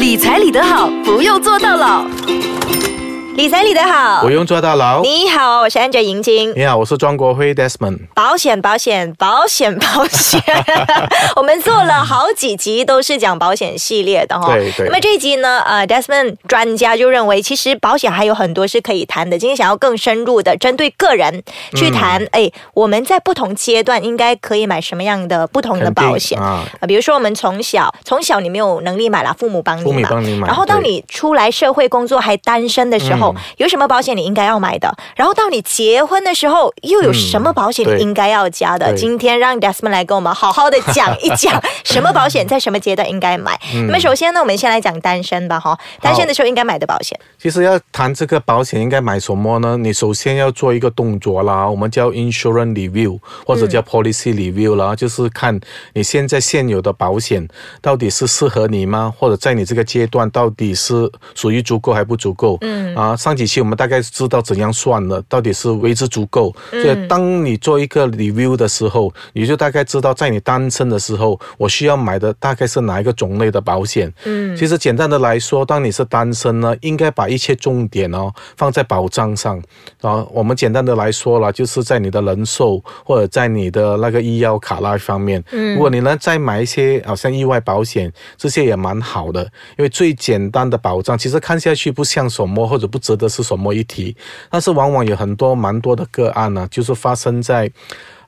理财理得好，不用做到老。理财理得好我，用坐大牢。你好，我是 Angel 银晶。你好，我是庄国辉 Desmond。保险，保险，保险，保险。我们做了好几集都是讲保险系列的哈。对对那么这一集呢，呃，Desmond 专家就认为，其实保险还有很多是可以谈的。今天想要更深入的针对个人去谈，哎、我们在不同阶段应该可以买什么样的不同的保险啊啊？比如说我们从小从小你没有能力买了，父母帮你父母，帮你买然后当你出来社会工作还单身的时候，嗯有什么保险你应该要买的？然后到你结婚的时候，又有什么保险你应该要加的？对今天让 Desmond 来跟我们好好的讲一讲 什么保险在什么阶段应该买。嗯那么首先呢，我们先来讲单身吧，哈，单身的时候应该买的保险。其实要谈这个保险应该买什么呢？你首先要做一个动作啦，我们叫 insurance review 或者叫 policy review 啦，就是看你现在现有的保险到底是适合你吗？或者在你这个阶段到底是属于足够还不足够？嗯啊，上几期我们大概知道怎样算了，到底是为之足够。所以当你做一个 review 的时候，你就大概知道在你单身的时候，我需要买的大概是哪一个种类的保险。嗯，其实简单的来说，当你是单身呢，应该把一切重点哦放在保障上。啊，我们简单的来说了，就是在你的人寿或者在你的那个医药卡那一方面。嗯，如果你能再买一些好像意外保险，这些也蛮好的，因为最简单的保障，其实看下去不像什么或者不值的是什么议题，但是往往有很多蛮多的个案呢、就是发生在。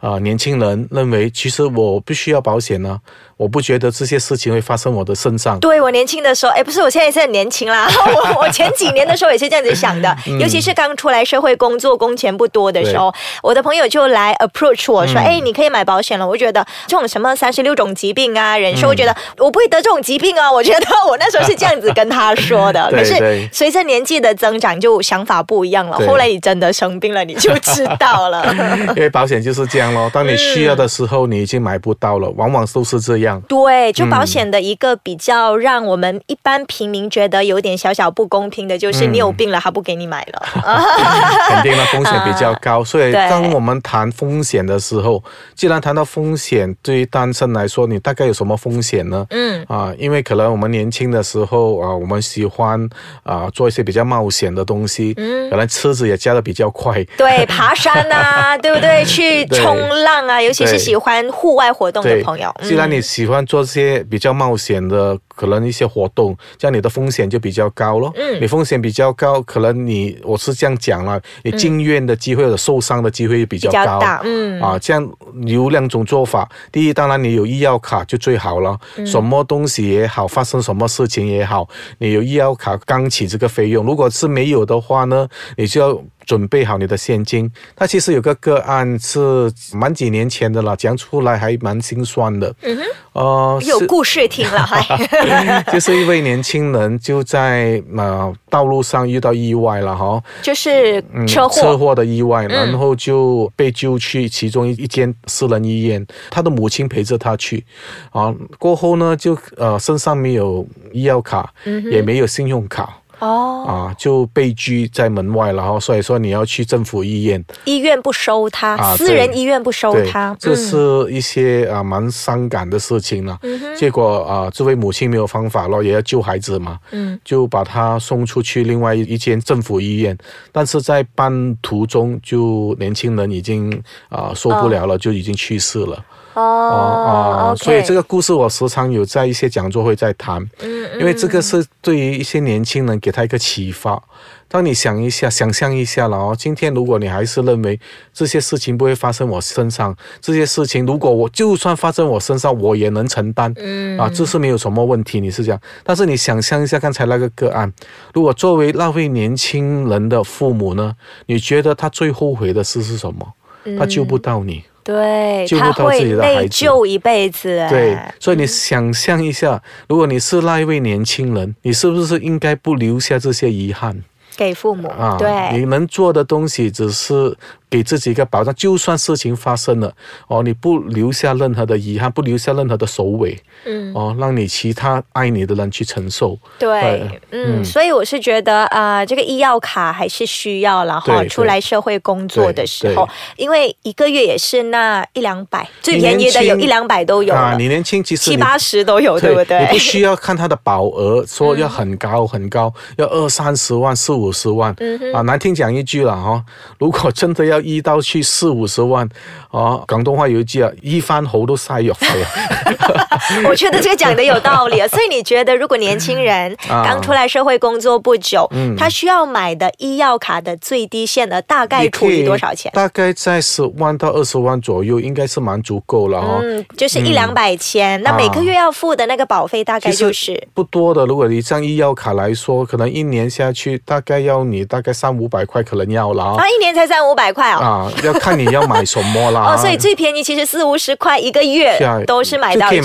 啊、年轻人认为其实我必须要保险呢、我不觉得这些事情会发生我的身上。对我年轻的时候，哎，不是，我现在也是很年轻啦。我我前几年的时候也是这样子想的，嗯尤其是刚出来社会工作、工钱不多的时候，我的朋友就来 approach 我嗯说：“哎、你可以买保险了。”我觉得这种什么三十六种疾病啊、人寿，我觉得我不会得这种疾病啊。我觉得我那时候是这样子跟他说的。可是随着年纪的增长，就想法不一样了。后来你真的生病了，你就知道了。因为保险就是这样咯，当你需要的时候，你已经买不到了，往往都是这样。对，就保险的一个比较让我们一般平民觉得有点小小不公平的，就是你有病了，他不给你买了。肯定的风险比较高，所以当我们谈风险的时候，既然谈到风险，对于单身来说，你大概有什么风险呢？嗯。啊，因为可能我们年轻的时候啊，我们喜欢啊做一些比较冒险的东西，嗯。可能车子也加的比较快，对，爬山啊，对不对？去冲浪啊，尤其是喜欢户外活动的朋友。嗯。既然你喜欢做这些比较冒险的，可能一些活动，这样你的风险就比较高咯。嗯你风险比较高，可能你我是这样讲了，你进院的机会或者受伤的机会比较比较高。大嗯啊，这样有两种做法。第一，当然你有医药卡就最好了，嗯什么东西也好，发生什么事情也好，你有医药卡刚起这个费用。如果是没有的话呢，你就要。准备好你的现金。他其实有个个案是蛮几年前的了，讲出来还蛮心酸的。嗯哼，呃，有故事听了，哈，就是一位年轻人就在呃道路上遇到意外了哈，就是嗯车祸。车祸的意外，然后就被救去其中一一间私人医院，他的母亲陪着他去，啊，过后呢就呃身上没有医药卡，也没有信用卡。哦，啊，就被拘在门外了哈，所以说你要去政府医院，医院不收他，啊私人医院不收他，，这嗯是一些啊蛮伤感的事情了。结果啊，这位母亲没有方法了，也要救孩子嘛，嗯。就把他送出去另外一间政府医院，但是在半途中就年轻人已经啊受不了了，就已经去世了。哦，OK 所以这个故事我时常有在一些讲座会在谈，嗯因为这个是对于一些年轻人给他一个启发。当你想一下，想象一下了哦，今天如果你还是认为这些事情不会发生我身上，这些事情如果我就算发生我身上，我也能承担，嗯啊，这是没有什么问题，你是这样。但是你想象一下刚才那个个案，如果作为那位年轻人的父母呢，你觉得他最后悔的事是什么？他救不到你。对，救不他自己的孩内子疚一辈子，哎对，所以你想象一下，如果你是那一位年轻人，你是不是应该不留下这些遗憾？给父母，啊，对，你能做的东西只是给自己一个保障，就算事情发生了，哦，你不留下任何的遗憾，不留下任何的首尾，嗯，哦，让你其他爱你的人去承受。对对，嗯，所以我是觉得啊、呃这个医药卡还是需要然后，出来社会工作的时候，因为一个月也是那一两百，最便宜的有一两百都有啊，你年轻其实七八十都有，对不对？你不需要看他的保额，说要很高很高，要二三十万、四五十万。嗯啊，难听讲一句了哈，如果真的要医到去四五十万，哦，广东话有一句啊，医翻喉都嘥藥費啊。我觉得这个讲的有道理啊，所以你觉得如果年轻人啊刚出来社会工作不久，嗯他需要买的医药卡的最低限额大概除以多少钱？大概在十万到二十万左右，应该是蛮足够了哈、嗯，就是一两百千，那每个月要付的那个保费大概就是。不多的，如果你像医药卡来说，可能一年下去大概要你大概三五百块，可能要了啊啊，一年才三五百块哦。啊，要看你要买什么啦。哦，所以最便宜其实四五十块一个月都是买到最。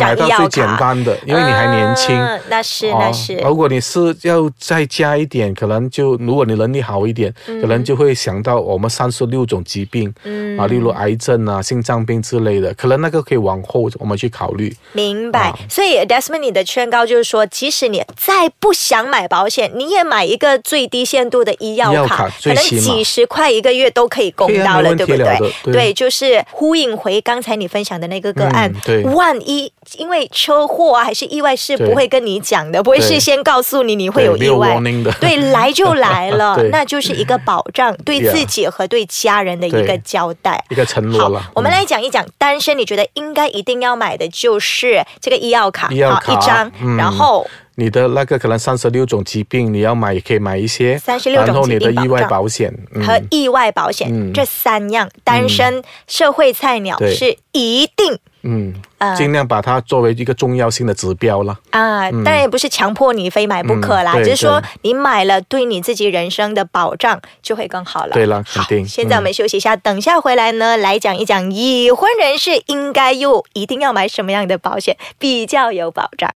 简单的，因为你还年轻。嗯那是那是。哦。如果你是要再加一点，可能就如果你能力好一点，嗯可能就会想到我们三十六种疾病，嗯啊，例如癌症啊、心脏病之类的，可能那个可以往后我们去考虑。明白，啊所以 Desmond 你的劝告就是说，即使你再不想买保险，你也买一个最低限度的医药卡卡，可能最起码。几十块一个月都可以供到了，对不对？对。就是呼应回刚才你分享的那个个案，嗯对。万一因为车祸啊还是意外是不会跟你讲的，不会事先告诉你你会有意外。对，来就来了，那就是一个保障，对自己和对家人的一个交代。一个承诺好了。，我们嗯来讲一讲单身，你觉得应该一定要买的就是这个医药卡，好一张，嗯。然后你的那个可能三十六种疾病，你要买也可以买一些，三十六种然后你的意外保险，嗯和意外保险、嗯这三样，单身、社会菜鸟是一定嗯呃，尽量把它作为一个重要性的指标了。啊，当然也不是强迫你非买不可啦，嗯只是说你买了，对你自己人生的保障就会更好了。对了，肯，定。现在我们休息一下，等下回来呢，来讲一讲已婚人士应该又一定要买什么样的保险比较有保障。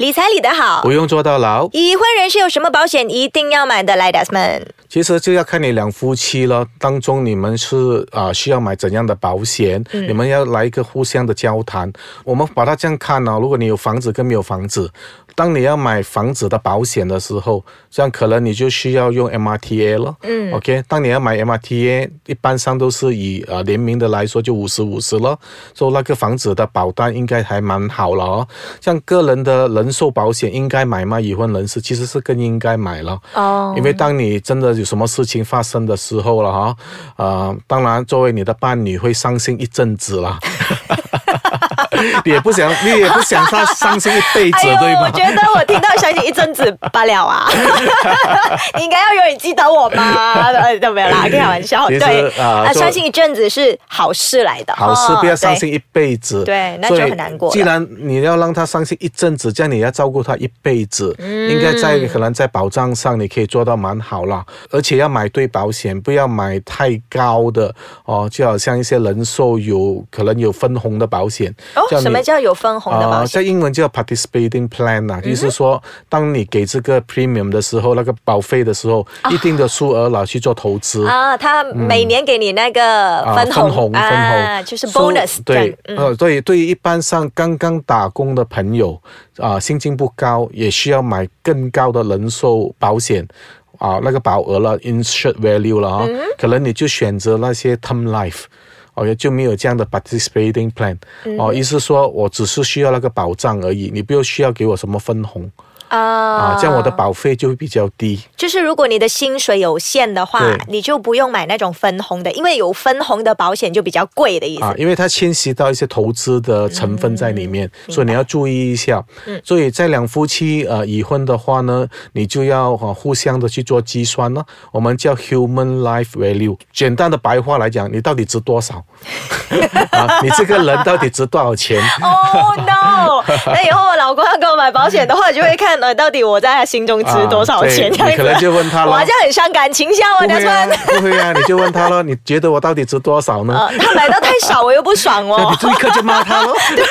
理财理得好不，用坐到牢，已婚人士有什么保险一定要买的？来，Desmond，其实就要看你两夫妻了，当中你们是啊、需要买怎样的保险，嗯你们要来一个互相的交谈。我们把它这样看呢、如果你有房子跟没有房子，当你要买房子的保险的时候，这样可能你就需要用 MRTA 了。嗯，OK，当你要买 MRTA，一般上都是以呃联名的来说就五十五十了，所以那个房子的保单应该还蛮好了哦。像个人的人寿保险应该买吗？已婚人士其实是更应该买了。哦因为当你真的有什么事情发生的时候了哈，呃，当然作为你的伴侣会伤心一阵子啦，你 也不想，你也不想他伤心一辈子，对吗？我觉得我听到伤心一阵子罢了啊，你 应该要永远记得我吗？呃，都没有啦，开玩笑。对啊做相信一阵子是好事来的，好事哦不要伤。心一辈子，对那就很难过既然你要让他伤心一阵子，这样你要照顾他一辈子，嗯应该在可能在保障上你可以做到蛮好啦，而且要买对保险，不要买太高的哦，就好像一些人寿有可能有分红的保险。哦，什么叫有分红的保呃？在英文叫 participating plan 啊，就是说，当你给这个 premium 的时候，那个保费的时候，一定的数额拿去做投资。啊，他每年给你那个啊分红，分红，啊，就是 bonus 对，嗯呃，对，对于一般上刚刚打工的朋友啊、薪金不高，也需要买更高的人寿保险啊、那个保额了，insured value 了啊，嗯可能你就选择那些 term life。OK，就没有这样的 participating plan，、哦，嗯意思说我只是需要那个保障而已，你不要需要给我什么分红啊啊，这样我的保费就会比较低。就是如果你的薪水有限的话，你就不用买那种分红的，因为有分红的保险就比较贵的意思。啊，因为它牵涉到一些投资的成分在里面，所以你要注意一下。嗯所以在两夫妻呃已婚的话呢，你就要啊互相的去做计算呢，我们叫 human life value。简单的白话来讲，你到底值多少？啊，你这个人到底值多少钱？Oh no！那 以后我老公要给我买保险的话，就会看呃，到底我在他心中值多少钱，可能就问他了我好像很伤感情像哦，不会啊那算。，不会啊，你就问他了，你觉得我到底值多少呢？呃，他买的太少，我又不爽哦 你。立刻就骂他喽。对啊，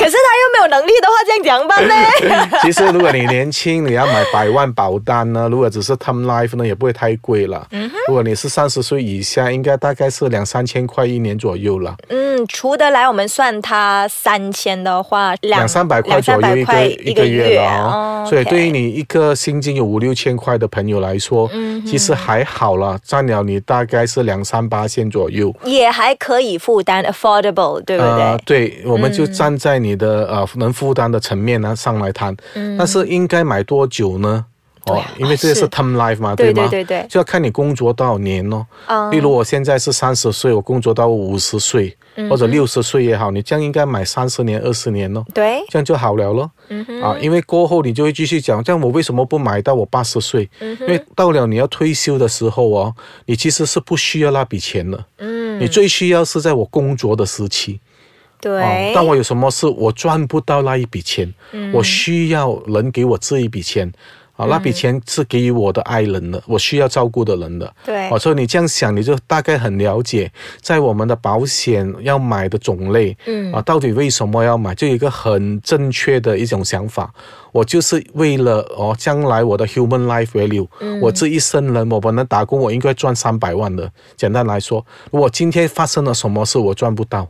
可是他又没有能力的话，这样怎样办呢？其实如果你年轻，你要买百万保单呢，如果只是 Term Life 呢，也不会太贵了。嗯如果你是三十岁以下，应该大概是两三千块一年左右了。嗯，除得来，我们算他三千的话，两两三百块左右一个一个月了哦，所以对于于你一个薪金有五六千块的朋友来说，嗯其实还好了，占了你大概是两三八千左右。也还可以负担，affordable，对不对？呃，对，我们就站在你的、呃能负担的层面呢上来谈，但是应该买多久呢？对啊因为这是是 term life 嘛，对吗？对对对就要看你工作多少年哦。嗯例如我现在是三十岁，我工作到五十岁、或者六十岁也好，你这样应该买三十年、二十年咯。对，这样就好了咯。啊，因为过后你就会继续讲，这样我为什么不买到我八十岁？因为到了你要退休的时候哦，你其实是不需要那笔钱了。嗯，你最需要是在我工作的时期。对，哦，当我有什么事，我赚不到那一笔钱，嗯我需要人给我这一笔钱。啊，那笔钱是给予我的爱人的，我需要照顾的人的。对哦，所以你这样想，你就大概很了解，在我们的保险要买的种类，嗯啊，到底为什么要买，就有一个很正确的一种想法。我就是为了哦，将来我的 human life value，、我嗯这一生人，我本来打工，我应该赚三百万的。简单来说，如果今天发生了什么事，我赚不到。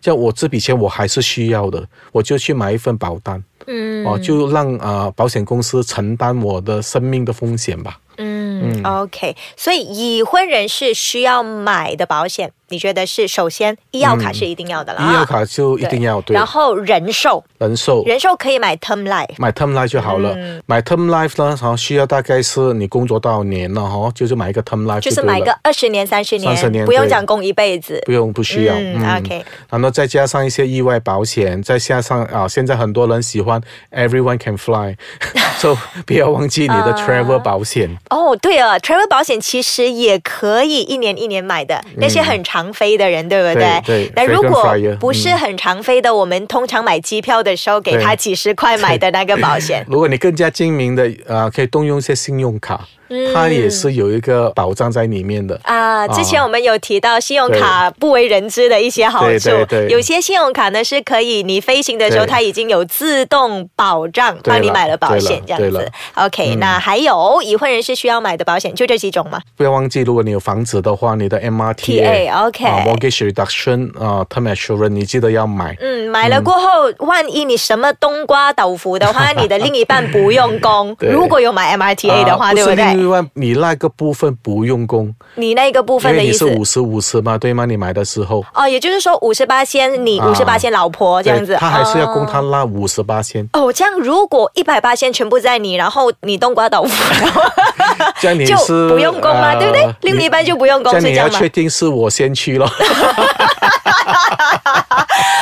这样我这笔钱我还是需要的，我就去买一份保单，嗯。哦，就让啊、呃保险公司承担我的生命的风险吧。嗯。o k 所以已婚人士需要买的保险，你觉得是首先医药卡是一定要的了、啊医药卡就一定要对，然后人寿，人寿。人寿可以买 term life，买 term life 就好了。嗯。买 term life 呢，哈，需要大概是你工作多少年了哈，就是买一个 term life 就是买个二十年、三十年，三十年不用讲供一辈子。不用不需要。嗯 OK 然后再加上一些意外保险，再加上啊，现在很多人喜欢 everyone can fly，所以不要忘记你的啊。travel 保险。哦，对了，travel 保险其实也可以一年一年买的，那些很常飞的人，对不对？那如果不是很常飞的，我们通常买机票的时候，给他几十块买的那个保险。如果你更加精明的，呃，可以动用一些信用卡，嗯它也是有一个保障在里面的。啊，之前我们有提到信用卡不为人知的一些好处，对对对有些信用卡呢是可以你飞行的时候，它已经有自动保障，帮你买了保险这样子。OK，、那还有已婚人士需要买的保险就这几种吗不要忘记，如果你有房子的话，你的 MRTA OK、啊、Mortgage Reduction 啊、term assurance，你记得要买。嗯，买了过后，万一你什么冬瓜豆腐的话，你的另一半不用供。如果有买 MRTA 的话，对不对？另外你那个部分不用功，你那个部分的意思。五十五十嘛，对吗？你买的时候。哦，也就是说五十八仙你，啊五十八仙老婆这样子，他还是要供哦他那五十八先，哦，这样如果一百八先全部在你，然后你冬瓜豆腐，这样你就是不用供吗？呃对不对？另一半就不用供，这样你？要确定是我先去了。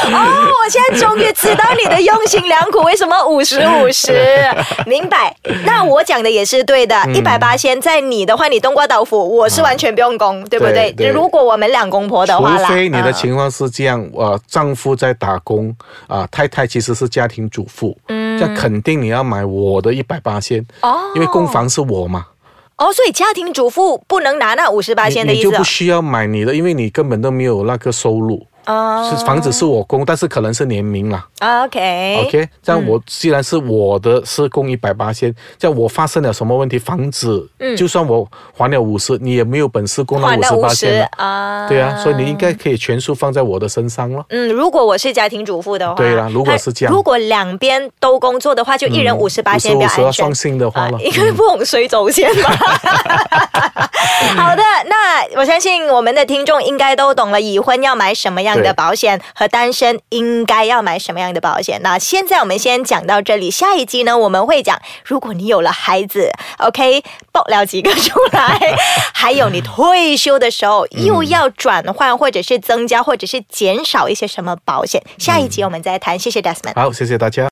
哦，我现在终于知道你的用心良苦，为什么五十五十？明白。那我讲的也是对的，嗯。一百八先在你的话，你冬瓜豆腐，我是完全不用供，对不对？对对。如果我们两公婆的话啦，除非你的嗯情况是这样，呃，丈夫在打工，啊、太太其实是家庭主妇，嗯，那肯定你要买我的一百八先，哦。因为供房是我嘛，哦，所以家庭主妇不能拿那五十八千的意思哦你就不需要买你的，因为你根本都没有那个收入，哦是房子是我供，但是可能是联名啦。啊 OK OK，这样嗯我既然是我的是供一百八千，这样我发生了什么问题，房子，就算我还了五十，你也没有本事供了五十八先。啊，对啊，所以你应该可以全数放在我的身上了。嗯，如果我是家庭主妇的话，对啦如果是这样如果两边都工作的话，就一人五十八千比较安全双。薪的话了，因为不懂水走先嘛。好的，那我相信我们的听众应该都懂了，已婚要买什么样的保险，和单身应该要买什么样的保险。那现在我们先讲到这里，下一集呢我们会讲，如果你有了孩子，OK，爆料几个出来，还有你退休的时候又要转换或者是增加或者是减少一些什么保险。下一集我们再谈，谢谢 Desmond。好，谢谢大家。